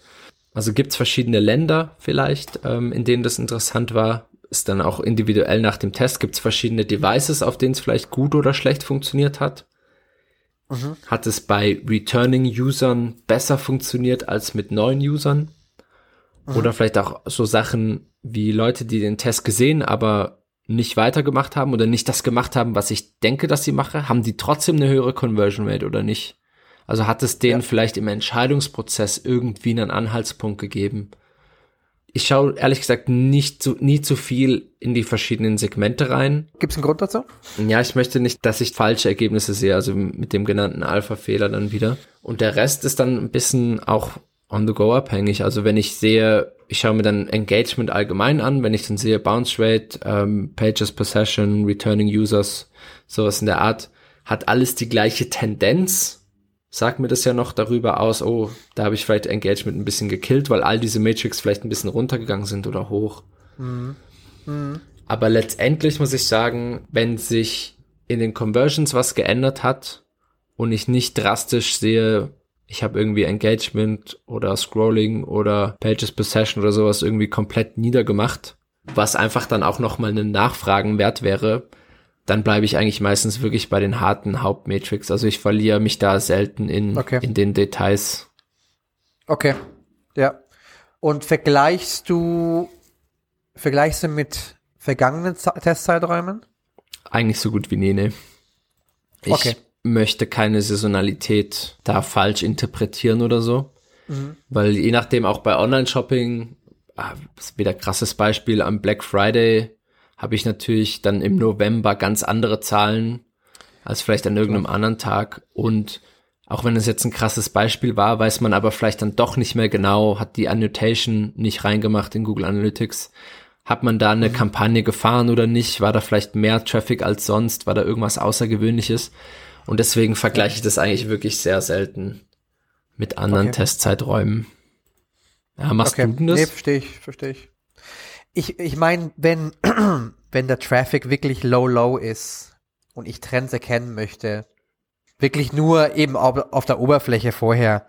Also gibt's verschiedene Länder vielleicht, ähm, in denen das interessant war. Ist dann auch individuell nach dem Test. Gibt's verschiedene Devices, auf denen es vielleicht gut oder schlecht funktioniert hat. Mhm. Hat es bei Returning Usern besser funktioniert als mit neuen Usern? Mhm. Oder vielleicht auch so Sachen wie Leute, die den Test gesehen, aber nicht weitergemacht haben oder nicht das gemacht haben, was ich denke, dass sie mache, haben die trotzdem eine höhere Conversion Rate oder nicht? Also hat es denen ja. vielleicht im Entscheidungsprozess irgendwie einen Anhaltspunkt gegeben? Ich schaue ehrlich gesagt nicht zu, nie zu viel in die verschiedenen Segmente rein. Gibt es einen Grund dazu? Ja, ich möchte nicht, dass ich falsche Ergebnisse sehe, also mit dem genannten Alpha-Fehler dann wieder. Und der Rest ist dann ein bisschen auch on the go abhängig. Also wenn ich sehe, ich schaue mir dann Engagement allgemein an, wenn ich dann sehe Bounce Rate, ähm, Pages per Session, Returning Users, sowas in der Art, hat alles die gleiche Tendenz, sagt mir das ja noch darüber aus, oh, da habe ich vielleicht Engagement ein bisschen gekillt, weil all diese Matrix vielleicht ein bisschen runtergegangen sind oder hoch. Mhm. Mhm. Aber letztendlich muss ich sagen, wenn sich in den Conversions was geändert hat und ich nicht drastisch sehe, ich habe irgendwie Engagement oder Scrolling oder Pages per Session oder sowas irgendwie komplett niedergemacht, was einfach dann auch nochmal einen Nachfragen wert wäre, dann bleibe ich eigentlich meistens wirklich bei den harten Hauptmetrics. Also ich verliere mich da selten in, Okay. in den Details. Okay, ja. Und vergleichst du, vergleichst du mit vergangenen Ze- Testzeiträumen? Eigentlich so gut wie nie, ne. Ich Okay. möchte keine Saisonalität da falsch interpretieren oder so. Weil je nachdem auch bei Online-Shopping, ah, ist wieder krasses Beispiel, am Black Friday habe ich natürlich dann im November ganz andere Zahlen als vielleicht an irgendeinem anderen Tag. Und auch wenn es jetzt ein krasses Beispiel war, weiß man aber vielleicht dann doch nicht mehr genau, hat die Annotation nicht reingemacht in Google Analytics. Hat man da eine Kampagne gefahren oder nicht? War da vielleicht mehr Traffic als sonst? War da irgendwas Außergewöhnliches? Und deswegen vergleiche ich das eigentlich wirklich sehr selten mit anderen Okay. Testzeiträumen. Ja, machst Okay, du denn das? nee, verstehe ich, verstehe ich. Ich, ich meine, wenn, wenn der Traffic wirklich low, low ist und ich Trends erkennen möchte, wirklich nur eben auf, auf der Oberfläche vorher,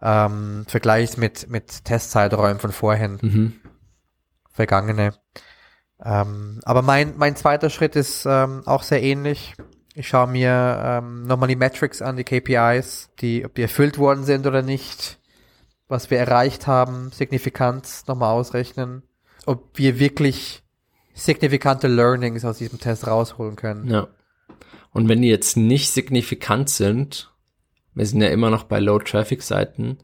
ähm, vergleichs mit, mit Testzeiträumen von vorhin, Mhm. vergangene. Ähm, aber mein, mein zweiter Schritt ist ähm, auch sehr ähnlich. Ich schaue mir ähm, nochmal die Metrics an, die KPIs, die, ob die erfüllt worden sind oder nicht, was wir erreicht haben, Signifikanz nochmal ausrechnen, ob wir wirklich signifikante Learnings aus diesem Test rausholen können. Ja. Und wenn die jetzt nicht signifikant sind, wir sind ja immer noch bei Low-Traffic-Seiten,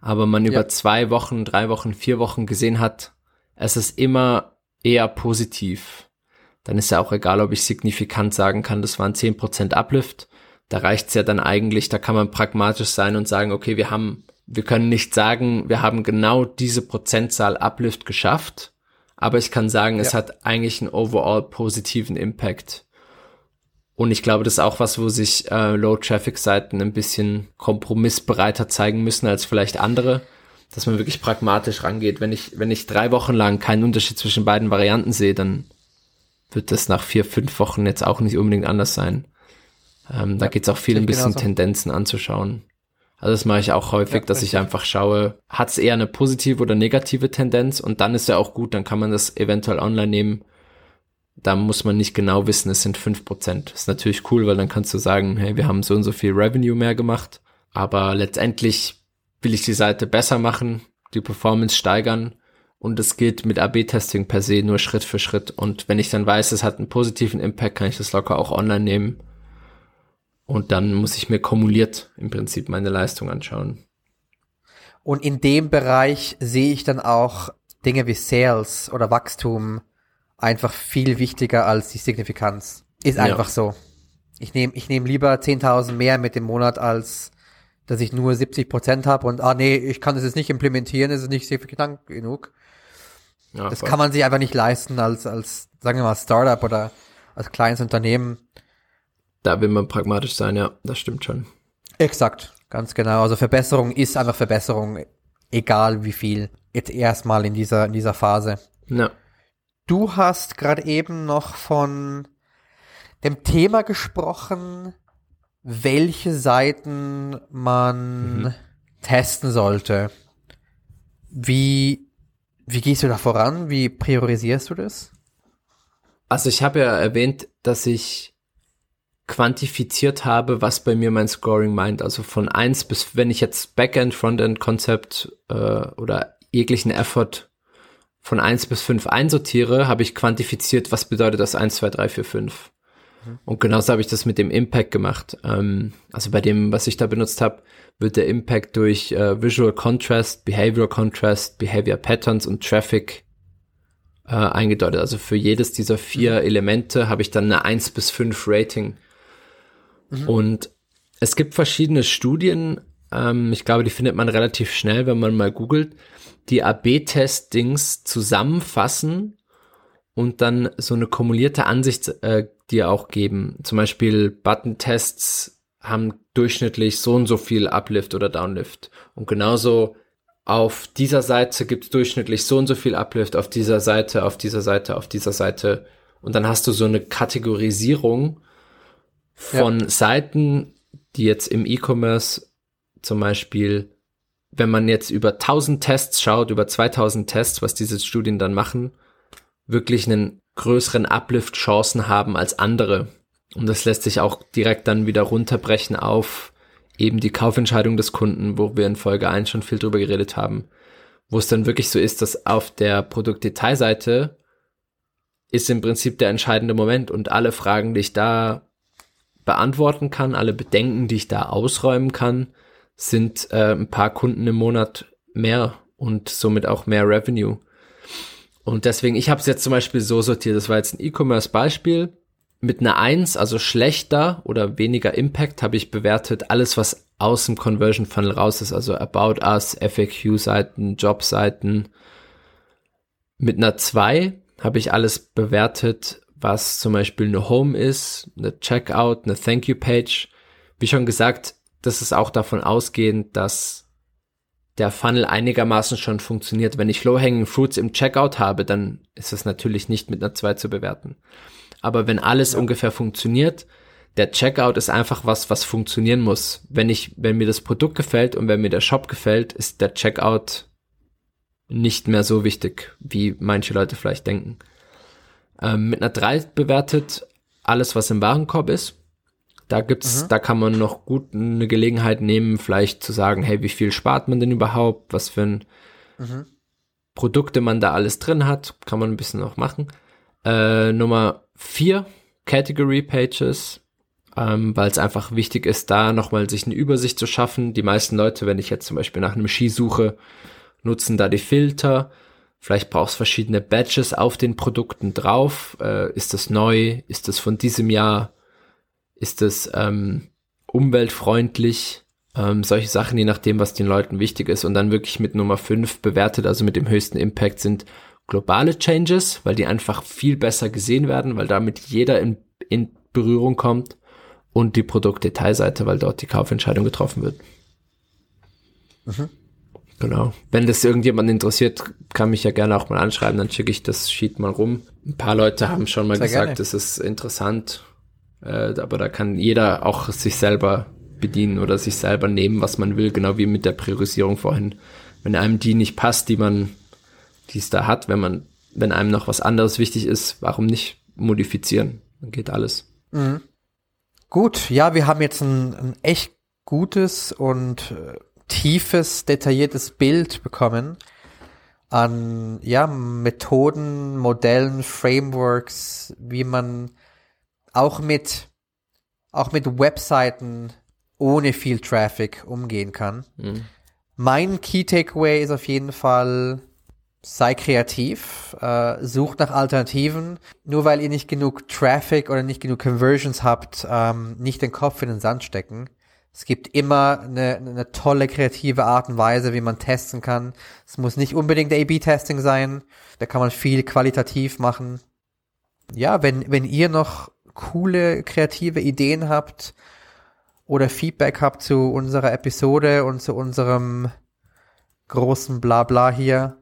aber man über Ja. zwei Wochen, drei Wochen, vier Wochen gesehen hat, es ist immer eher positiv, dann ist ja auch egal, ob ich signifikant sagen kann, das waren 10% Uplift. Da reicht's ja dann eigentlich, da kann man pragmatisch sein und sagen, okay, wir haben, wir können nicht sagen, wir haben genau diese Prozentzahl Uplift geschafft, aber ich kann sagen, es Ja. hat eigentlich einen overall positiven Impact. Und ich glaube, das ist auch was, wo sich äh, Low-Traffic-Seiten ein bisschen kompromissbereiter zeigen müssen als vielleicht andere, dass man wirklich pragmatisch rangeht. Wenn ich, wenn ich drei Wochen lang keinen Unterschied zwischen beiden Varianten sehe, dann wird das nach vier, fünf Wochen jetzt auch nicht unbedingt anders sein. Ähm, da Ja, geht's auch viel ein bisschen genauso. Tendenzen anzuschauen. Also das mache ich auch häufig, Ja, dass ich richtig. einfach schaue, hat's eher eine positive oder negative Tendenz und dann ist ja auch gut, dann kann man das eventuell online nehmen. Da muss man nicht genau wissen, es sind fünf Prozent. Ist natürlich cool, weil dann kannst du sagen, hey, wir haben so und so viel Revenue mehr gemacht. Aber letztendlich will ich die Seite besser machen, die Performance steigern und es geht mit AB-Testing per se nur Schritt für Schritt. Und wenn ich dann weiß, es hat einen positiven Impact, kann ich das locker auch online nehmen. Und dann muss ich mir kumuliert im Prinzip meine Leistung anschauen. Und in dem Bereich sehe ich dann auch Dinge wie Sales oder Wachstum einfach viel wichtiger als die Signifikanz. Ist Ja. einfach so. Ich nehme ich nehm lieber 10.000 mehr mit dem Monat, als dass ich nur 70 Prozent habe und, ah nee, ich kann das jetzt nicht implementieren, es ist nicht signifikant genug. Ja, Das voll. kann man sich einfach nicht leisten als, als, sagen wir mal, Startup oder als kleines Unternehmen. Da will man pragmatisch sein, ja, das stimmt schon. Exakt, ganz genau. Also Verbesserung ist einfach Verbesserung, egal wie viel. Jetzt erstmal in dieser, in dieser Phase. Ja. Du hast gerade eben noch von dem Thema gesprochen, welche Seiten man testen sollte. Wie, wie gehst du da voran? Wie priorisierst du das? Also ich habe ja erwähnt, dass ich quantifiziert habe, was bei mir mein Scoring meint. Also von eins bis, wenn ich jetzt Backend, Frontend, Konzept äh, oder jeglichen Effort von eins bis fünf einsortiere, habe ich quantifiziert, was bedeutet das eins, zwei, drei, vier, fünf. Und genauso habe ich das mit dem Impact gemacht. Ähm, also bei dem, was ich da benutzt habe, wird der Impact durch äh, Visual Contrast, Behavioral Contrast, Behavior Patterns und Traffic äh, eingedeutet. Also für jedes dieser vier Elemente habe ich dann eine 1 bis 5 Rating. Und es gibt verschiedene Studien, ähm, ich glaube, die findet man relativ schnell, wenn man mal googelt, die AB-Testings zusammenfassen und dann so eine kumulierte Ansicht äh, dir auch geben. Zum Beispiel Button-Tests haben durchschnittlich so und so viel Uplift oder Downlift. Und genauso auf dieser Seite gibt es durchschnittlich so und so viel Uplift, auf dieser Seite, auf dieser Seite, auf dieser Seite Und dann hast du so eine Kategorisierung von ja. Seiten, die jetzt im E-Commerce zum Beispiel, wenn man jetzt über 1000 Tests schaut, über 2000 Tests, was diese Studien dann machen, wirklich einen größeren Uplift-Chancen haben als andere. Und das lässt sich auch direkt dann wieder runterbrechen auf eben die Kaufentscheidung des Kunden, wo wir in Folge 1 schon viel drüber geredet haben. Wo es dann wirklich so ist, dass auf der Produktdetailseite ist im Prinzip der entscheidende Moment und alle Fragen, die ich da beantworten kann, alle Bedenken, die ich da ausräumen kann, sind äh, ein paar Kunden im Monat mehr und somit auch mehr Revenue. Und deswegen, ich habe es jetzt zum Beispiel so sortiert, das war jetzt ein E-Commerce-Beispiel. Mit einer 1, also schlechter oder weniger Impact, habe ich bewertet alles, was aus dem Conversion Funnel raus ist, also About Us, FAQ-Seiten, Job-Seiten. Mit einer 2 habe ich alles bewertet, was zum Beispiel eine Home ist, eine Checkout, eine Thank You Page. Wie schon gesagt, das ist auch davon ausgehend, dass der Funnel einigermaßen schon funktioniert. Wenn ich Low-Hanging Fruits im Checkout habe, dann ist es natürlich nicht mit einer 2 zu bewerten. Aber wenn alles ja. ungefähr funktioniert, der Checkout ist einfach was, was funktionieren muss. Wenn ich, wenn mir das Produkt gefällt und wenn mir der Shop gefällt, ist der Checkout nicht mehr so wichtig, wie manche Leute vielleicht denken. Ähm, mit einer 3 bewertet alles, was im Warenkorb ist. Da gibt's, mhm. da kann man noch gut eine Gelegenheit nehmen, vielleicht zu sagen, hey, wie viel spart man denn überhaupt? Was für ein mhm. Produkte man da alles drin hat, kann man ein bisschen noch machen. Äh, Nummer 4, Category Pages, ähm, weil es einfach wichtig ist, da nochmal sich eine Übersicht zu schaffen. Die meisten Leute, wenn ich jetzt zum Beispiel nach einem Ski suche, nutzen da die Filter. Vielleicht brauchst verschiedene Badges auf den Produkten drauf. Äh, ist das neu? Ist das von diesem Jahr? Ist das ähm, umweltfreundlich? Ähm, solche Sachen, je nachdem, was den Leuten wichtig ist. Und dann wirklich mit Nummer 5 bewertet, also mit dem höchsten Impact sind globale Changes, weil die einfach viel besser gesehen werden, weil damit jeder in, in Berührung kommt und die Produktdetailseite, weil dort die Kaufentscheidung getroffen wird. Mhm. Genau. Wenn das irgendjemand interessiert, kann mich ja gerne auch mal anschreiben, dann schicke ich das Sheet mal rum. Ein paar Leute haben schon mal Sehr gesagt, gerne. das ist interessant, äh, aber da kann jeder auch sich selber bedienen oder sich selber nehmen, was man will, genau wie mit der Priorisierung vorhin. Wenn einem die nicht passt, die man, die es da hat, wenn man, wenn einem noch was anderes wichtig ist, warum nicht modifizieren? Dann geht alles. Mhm. Gut, ja, wir haben jetzt ein, ein echt gutes und äh, tiefes, detailliertes Bild bekommen an ja, Methoden, Modellen, Frameworks, wie man auch mit auch mit Webseiten ohne viel Traffic umgehen kann. Mhm. Mein Key Takeaway ist auf jeden Fall, sei kreativ, äh, sucht nach Alternativen. Nur weil ihr nicht genug Traffic oder nicht genug Conversions habt, ähm, nicht den Kopf in den Sand stecken. Es gibt immer eine, eine tolle kreative Art und Weise, wie man testen kann. Es muss nicht unbedingt A-B-Testing sein. Da kann man viel qualitativ machen. Ja, wenn, wenn ihr noch coole kreative Ideen habt oder Feedback habt zu unserer Episode und zu unserem großen Blabla hier,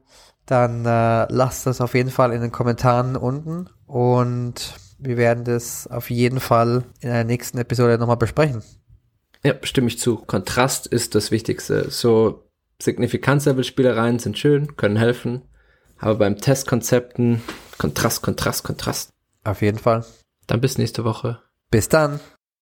dann äh, lasst das auf jeden Fall in den Kommentaren unten und wir werden das auf jeden Fall in der nächsten Episode nochmal besprechen. Ja, stimme ich zu. Kontrast ist das Wichtigste. So Signifikanzlevel-Spielereien sind schön, können helfen. Aber beim Testkonzepten Kontrast, Kontrast, Kontrast. Auf jeden Fall. Dann bis nächste Woche. Bis dann.